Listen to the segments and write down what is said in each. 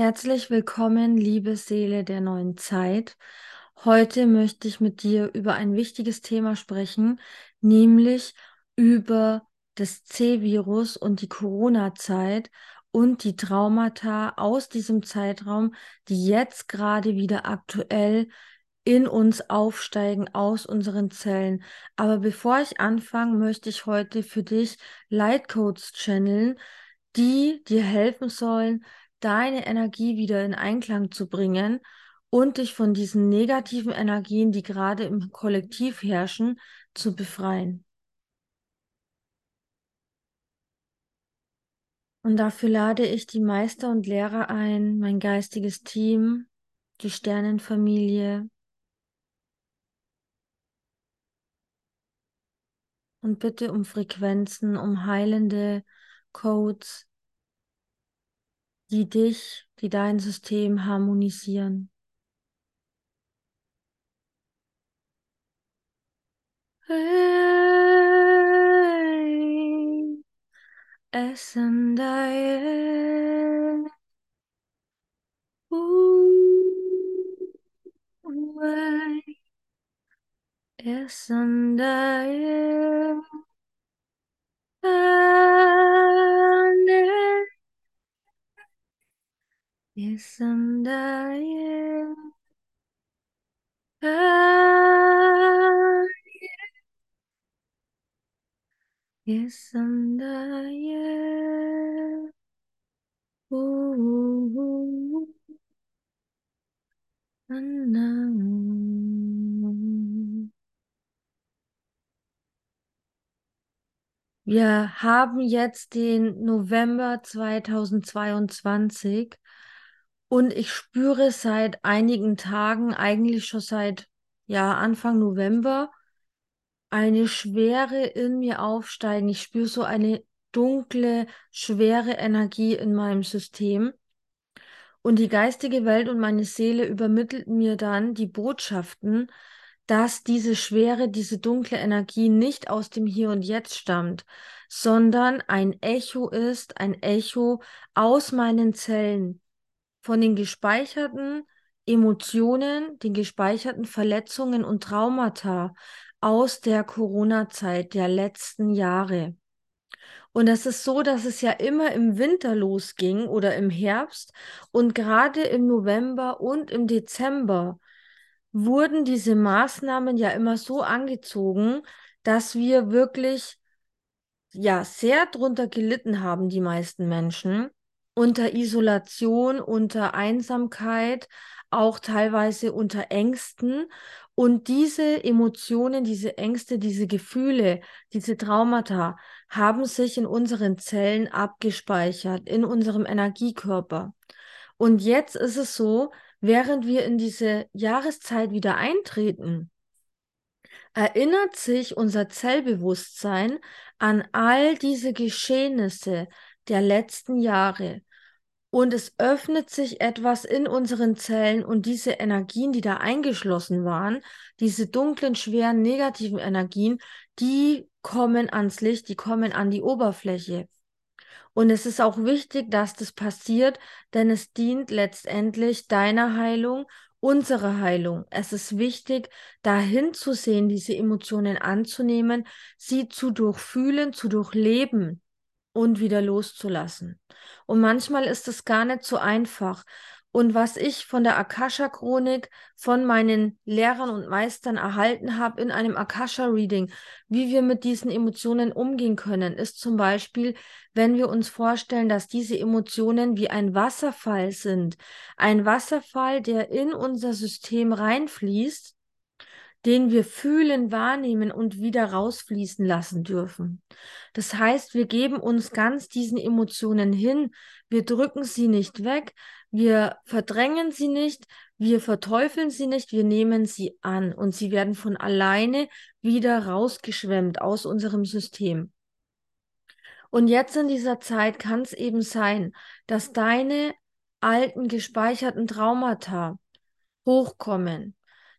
Herzlich willkommen, liebe Seele der neuen Zeit. Heute möchte ich mit dir über ein wichtiges Thema sprechen, nämlich über das C-Virus und die Corona-Zeit und die Traumata aus diesem Zeitraum, die jetzt gerade wieder aktuell in uns aufsteigen aus unseren Zellen. Aber bevor ich anfange, möchte ich heute für dich Lightcodes channeln, die dir helfen sollen, deine Energie wieder in Einklang zu bringen und dich von diesen negativen Energien, die gerade im Kollektiv herrschen, zu befreien. Und dafür lade ich die Meister und Lehrer ein, mein geistiges Team, die Sternenfamilie. Und bitte um Frequenzen, um heilende Codes, die dich, die dein System harmonisieren. Hey, es sind deine. Es sind deine. Yesandaye. Yesandaye. Ooh. Wir haben jetzt den November 2022 und ich spüre seit einigen Tagen, eigentlich schon seit ja, Anfang November, eine Schwere in mir aufsteigen. Ich spüre so eine dunkle, schwere Energie in meinem System. Und die geistige Welt und meine Seele übermittelten mir dann die Botschaften, dass diese schwere, diese dunkle Energie nicht aus dem Hier und Jetzt stammt, sondern ein Echo ist, ein Echo aus meinen Zellen, von den gespeicherten Emotionen, den gespeicherten Verletzungen und Traumata aus der Corona-Zeit der letzten Jahre. Und es ist so, dass es ja immer im Winter losging oder im Herbst und gerade im November und im Dezember wurden diese Maßnahmen ja immer so angezogen, dass wir wirklich ja sehr drunter gelitten haben, die meisten Menschen, unter Isolation, unter Einsamkeit, auch teilweise unter Ängsten. Und diese Emotionen, diese Ängste, diese Gefühle, diese Traumata haben sich in unseren Zellen abgespeichert, in unserem Energiekörper. Und jetzt ist es so, während wir in diese Jahreszeit wieder eintreten, erinnert sich unser Zellbewusstsein an all diese Geschehnisse der letzten Jahre. Und es öffnet sich etwas in unseren Zellen und diese Energien, die da eingeschlossen waren, diese dunklen, schweren, negativen Energien, die kommen ans Licht, die kommen an die Oberfläche. Und es ist auch wichtig, dass das passiert, denn es dient letztendlich deiner Heilung, unserer Heilung. Es ist wichtig, dahin zu sehen, diese Emotionen anzunehmen, sie zu durchfühlen, zu durchleben und wieder loszulassen. Und manchmal ist es gar nicht so einfach. Und was ich von der Akasha-Chronik von meinen Lehrern und Meistern erhalten habe in einem Akasha-Reading, wie wir mit diesen Emotionen umgehen können, ist zum Beispiel, wenn wir uns vorstellen, dass diese Emotionen wie ein Wasserfall sind. Ein Wasserfall, der in unser System reinfließt den wir fühlen, wahrnehmen und wieder rausfließen lassen dürfen. Das heißt, wir geben uns ganz diesen Emotionen hin, wir drücken sie nicht weg, wir verdrängen sie nicht, wir verteufeln sie nicht, wir nehmen sie an und sie werden von alleine wieder rausgeschwemmt aus unserem System. Und jetzt in dieser Zeit kann es eben sein, dass deine alten gespeicherten Traumata hochkommen,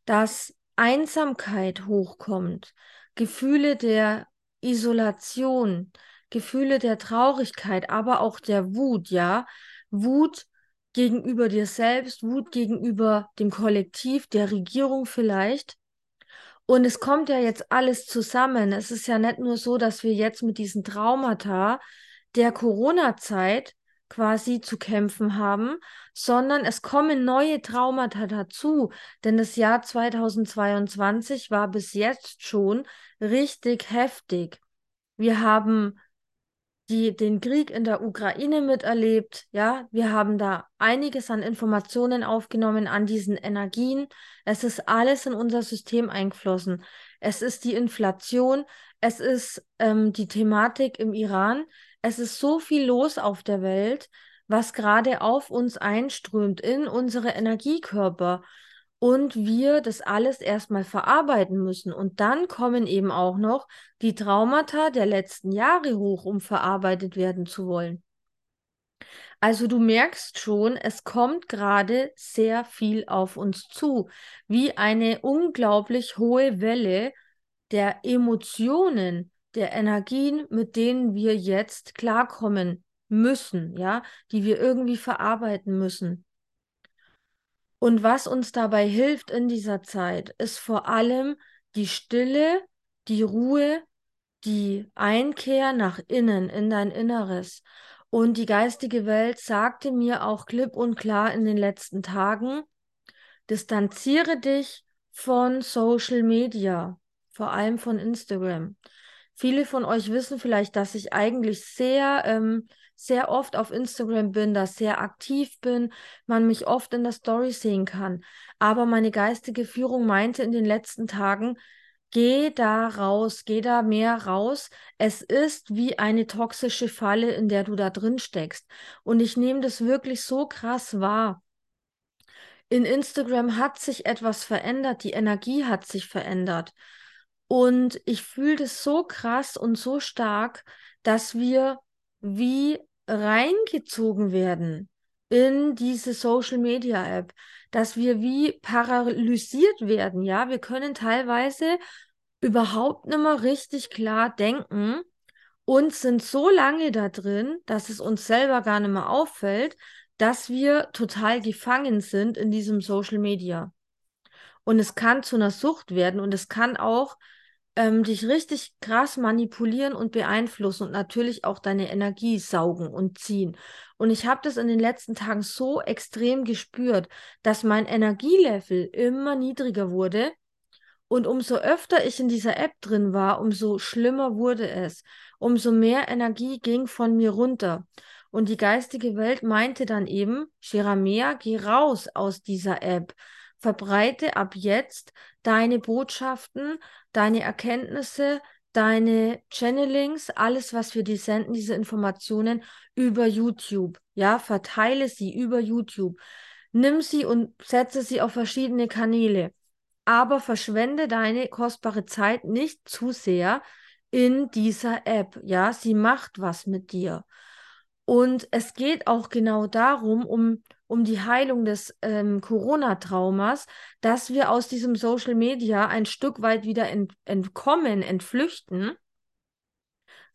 dass Einsamkeit hochkommt, Gefühle der Isolation, Gefühle der Traurigkeit, aber auch der Wut, ja. Wut gegenüber dir selbst, Wut gegenüber dem Kollektiv, der Regierung vielleicht. Und es kommt ja jetzt alles zusammen. Es ist ja nicht nur so, dass wir jetzt mit diesen Traumata der Corona-Zeit quasi zu kämpfen haben, sondern es kommen neue Traumata dazu. Denn das Jahr 2022 war bis jetzt schon richtig heftig. Wir haben die, den Krieg in der Ukraine miterlebt. Ja, wir haben da einiges an Informationen aufgenommen an diesen Energien. Es ist alles in unser System eingeflossen. Es ist die Inflation, es ist ähm, die Thematik im Iran. Es ist so viel los auf der Welt, was gerade auf uns einströmt in unsere Energiekörper und wir das alles erstmal verarbeiten müssen. Und dann kommen eben auch noch die Traumata der letzten Jahre hoch, um verarbeitet werden zu wollen. Also du merkst schon, es kommt gerade sehr viel auf uns zu, wie eine unglaublich hohe Welle der Emotionen, der Energien, mit denen wir jetzt klarkommen müssen, ja, die wir irgendwie verarbeiten müssen. Und was uns dabei hilft in dieser Zeit, ist vor allem die Stille, die Ruhe, die Einkehr nach innen, in dein Inneres. Und die geistige Welt sagte mir auch klipp und klar in den letzten Tagen, distanziere dich von Social Media, vor allem von Instagram. Viele von euch wissen vielleicht, dass ich eigentlich sehr ähm, sehr oft auf Instagram bin, da sehr aktiv bin, man mich oft in der Story sehen kann. Aber meine geistige Führung meinte in den letzten Tagen, geh da raus, geh da mehr raus. Es ist wie eine toxische Falle, in der du da drin steckst. Und ich nehme das wirklich so krass wahr. In Instagram hat sich etwas verändert, die Energie hat sich verändert. Und ich fühle das so krass und so stark, dass wir wie reingezogen werden in diese Social Media App, dass wir wie paralysiert werden, ja, wir können teilweise überhaupt nicht mehr richtig klar denken und sind so lange da drin, dass es uns selber gar nicht mehr auffällt, dass wir total gefangen sind in diesem Social Media. Und es kann zu einer Sucht werden und es kann auch ähm, dich richtig krass manipulieren und beeinflussen und natürlich auch deine Energie saugen und ziehen. Und ich habe das in den letzten Tagen so extrem gespürt, dass mein Energielevel immer niedriger wurde. Und umso öfter ich in dieser App drin war, umso schlimmer wurde es. Umso mehr Energie ging von mir runter. Und die geistige Welt meinte dann eben, Shiramea, geh raus aus dieser App verbreite ab jetzt deine Botschaften, deine Erkenntnisse, deine Channelings, alles, was wir dir senden, diese Informationen über YouTube. Ja, verteile sie über YouTube. Nimm sie und setze sie auf verschiedene Kanäle. Aber verschwende deine kostbare Zeit nicht zu sehr in dieser App. Ja, sie macht was mit dir. Und es geht auch genau darum, um um die Heilung des ähm, Corona-Traumas, dass wir aus diesem Social Media ein Stück weit wieder ent entkommen, entflüchten,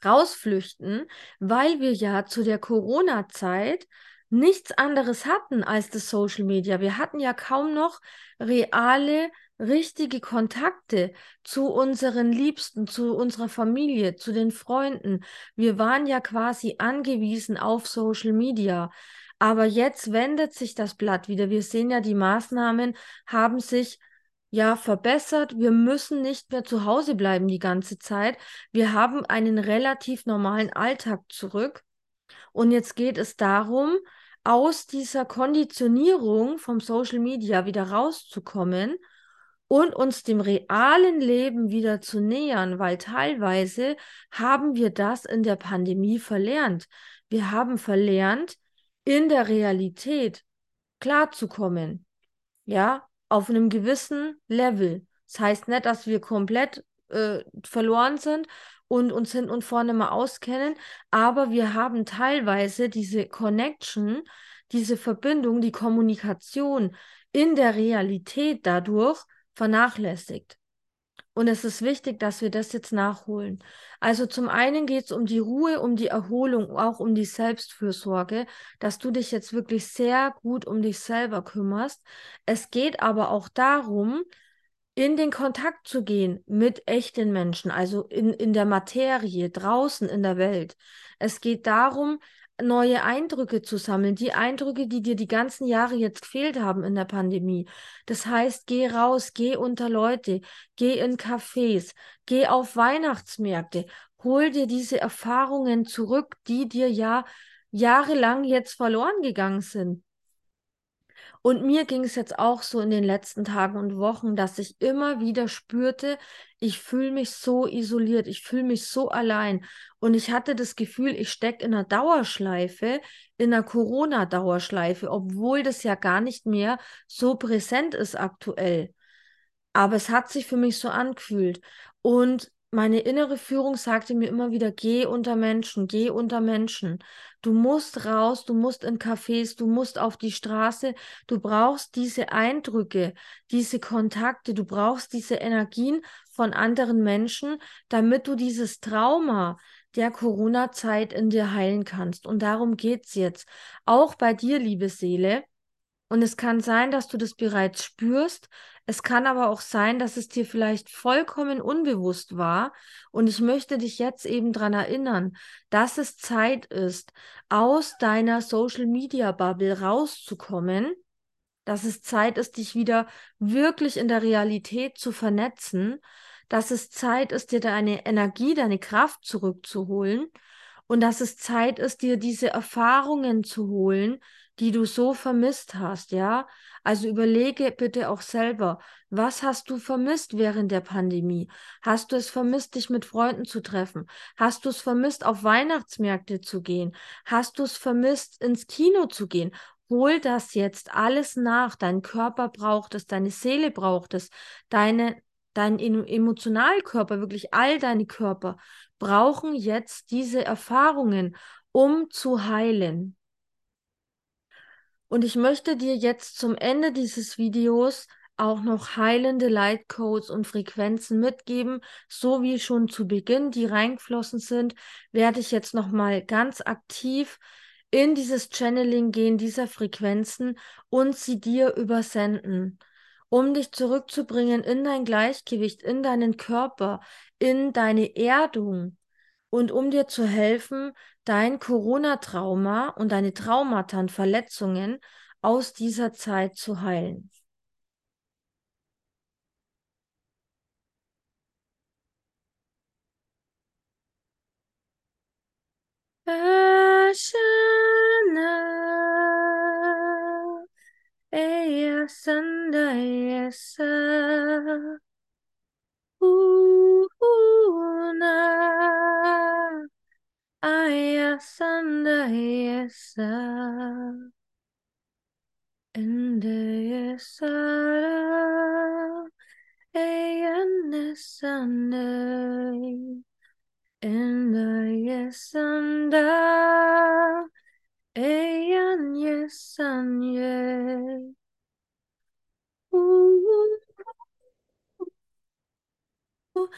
rausflüchten, weil wir ja zu der Corona-Zeit nichts anderes hatten als das Social Media. Wir hatten ja kaum noch reale, richtige Kontakte zu unseren Liebsten, zu unserer Familie, zu den Freunden. Wir waren ja quasi angewiesen auf Social Media. Aber jetzt wendet sich das Blatt wieder. Wir sehen ja, die Maßnahmen haben sich ja verbessert. Wir müssen nicht mehr zu Hause bleiben die ganze Zeit. Wir haben einen relativ normalen Alltag zurück. Und jetzt geht es darum, aus dieser Konditionierung vom Social Media wieder rauszukommen und uns dem realen Leben wieder zu nähern, weil teilweise haben wir das in der Pandemie verlernt. Wir haben verlernt, in der Realität klarzukommen. Ja, auf einem gewissen Level. Das heißt nicht, dass wir komplett äh, verloren sind und uns hinten und vorne mal auskennen, aber wir haben teilweise diese Connection, diese Verbindung, die Kommunikation in der Realität dadurch vernachlässigt. Und es ist wichtig, dass wir das jetzt nachholen. Also zum einen geht es um die Ruhe, um die Erholung, auch um die Selbstfürsorge, dass du dich jetzt wirklich sehr gut um dich selber kümmerst. Es geht aber auch darum, in den Kontakt zu gehen mit echten Menschen, also in, in der Materie, draußen in der Welt. Es geht darum, neue Eindrücke zu sammeln, die Eindrücke, die dir die ganzen Jahre jetzt gefehlt haben in der Pandemie. Das heißt, geh raus, geh unter Leute, geh in Cafés, geh auf Weihnachtsmärkte, hol dir diese Erfahrungen zurück, die dir ja jahrelang jetzt verloren gegangen sind. Und mir ging es jetzt auch so in den letzten Tagen und Wochen, dass ich immer wieder spürte, ich fühle mich so isoliert, ich fühle mich so allein. Und ich hatte das Gefühl, ich stecke in einer Dauerschleife, in einer Corona-Dauerschleife, obwohl das ja gar nicht mehr so präsent ist aktuell. Aber es hat sich für mich so angefühlt. Und meine innere Führung sagte mir immer wieder, geh unter Menschen, geh unter Menschen. Du musst raus, du musst in Cafés, du musst auf die Straße, du brauchst diese Eindrücke, diese Kontakte, du brauchst diese Energien von anderen Menschen, damit du dieses Trauma der Corona-Zeit in dir heilen kannst. Und darum geht's jetzt. Auch bei dir, liebe Seele. Und es kann sein, dass du das bereits spürst. Es kann aber auch sein, dass es dir vielleicht vollkommen unbewusst war. Und ich möchte dich jetzt eben daran erinnern, dass es Zeit ist, aus deiner Social-Media-Bubble rauszukommen. Dass es Zeit ist, dich wieder wirklich in der Realität zu vernetzen. Dass es Zeit ist, dir deine Energie, deine Kraft zurückzuholen. Und dass es Zeit ist, dir diese Erfahrungen zu holen, die du so vermisst hast, ja? Also überlege bitte auch selber, was hast du vermisst während der Pandemie? Hast du es vermisst, dich mit Freunden zu treffen? Hast du es vermisst, auf Weihnachtsmärkte zu gehen? Hast du es vermisst, ins Kino zu gehen? Hol das jetzt alles nach. Dein Körper braucht es, deine Seele braucht es, deine, dein Emotionalkörper, wirklich all deine Körper brauchen jetzt diese Erfahrungen, um zu heilen. Und ich möchte dir jetzt zum Ende dieses Videos auch noch heilende Lightcodes und Frequenzen mitgeben, so wie schon zu Beginn die reingeflossen sind, werde ich jetzt noch mal ganz aktiv in dieses Channeling gehen dieser Frequenzen und sie dir übersenden, um dich zurückzubringen in dein Gleichgewicht, in deinen Körper, in deine Erdung und um dir zu helfen, dein Corona-Trauma und deine Traumata und Verletzungen aus dieser Zeit zu heilen. Una. sandayesa endayesara ayannesanday endayesanda ayanyesanye Ooh.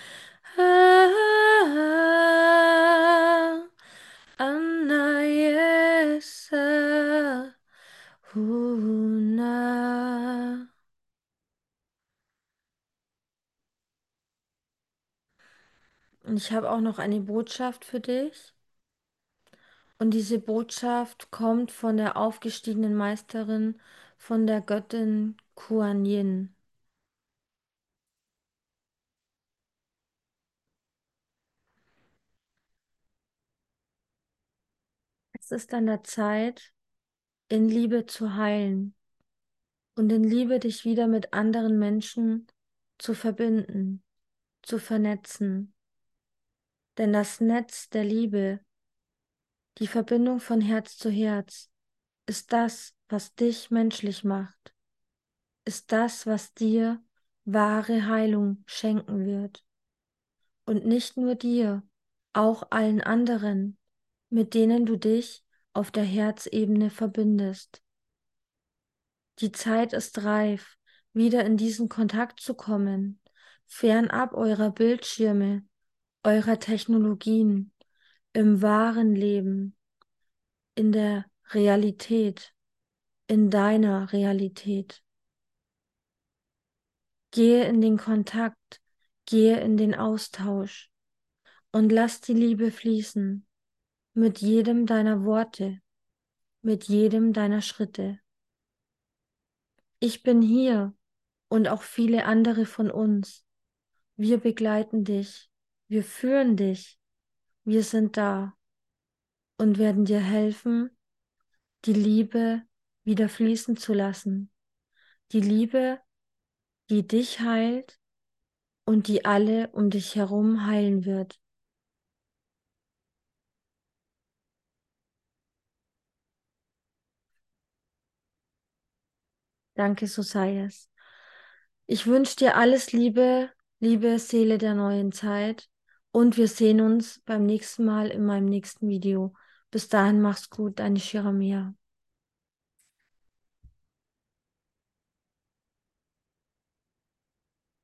Ich habe auch noch eine Botschaft für dich. Und diese Botschaft kommt von der aufgestiegenen Meisterin, von der Göttin Kuan Yin. Es ist an der Zeit, in Liebe zu heilen und in Liebe dich wieder mit anderen Menschen zu verbinden, zu vernetzen. Denn das Netz der Liebe, die Verbindung von Herz zu Herz, ist das, was dich menschlich macht, ist das, was dir wahre Heilung schenken wird. Und nicht nur dir, auch allen anderen, mit denen du dich auf der Herzebene verbindest. Die Zeit ist reif, wieder in diesen Kontakt zu kommen, fernab eurer Bildschirme, eurer Technologien, im wahren Leben, in der Realität, in deiner Realität. Gehe in den Kontakt, gehe in den Austausch und lass die Liebe fließen mit jedem deiner Worte, mit jedem deiner Schritte. Ich bin hier und auch viele andere von uns. Wir begleiten dich, wir führen dich, wir sind da und werden dir helfen, die Liebe wieder fließen zu lassen. Die Liebe, die dich heilt und die alle um dich herum heilen wird. Danke, es. Ich wünsche dir alles Liebe, liebe Seele der neuen Zeit. Und wir sehen uns beim nächsten Mal in meinem nächsten Video. Bis dahin mach's gut, deine Shiramia.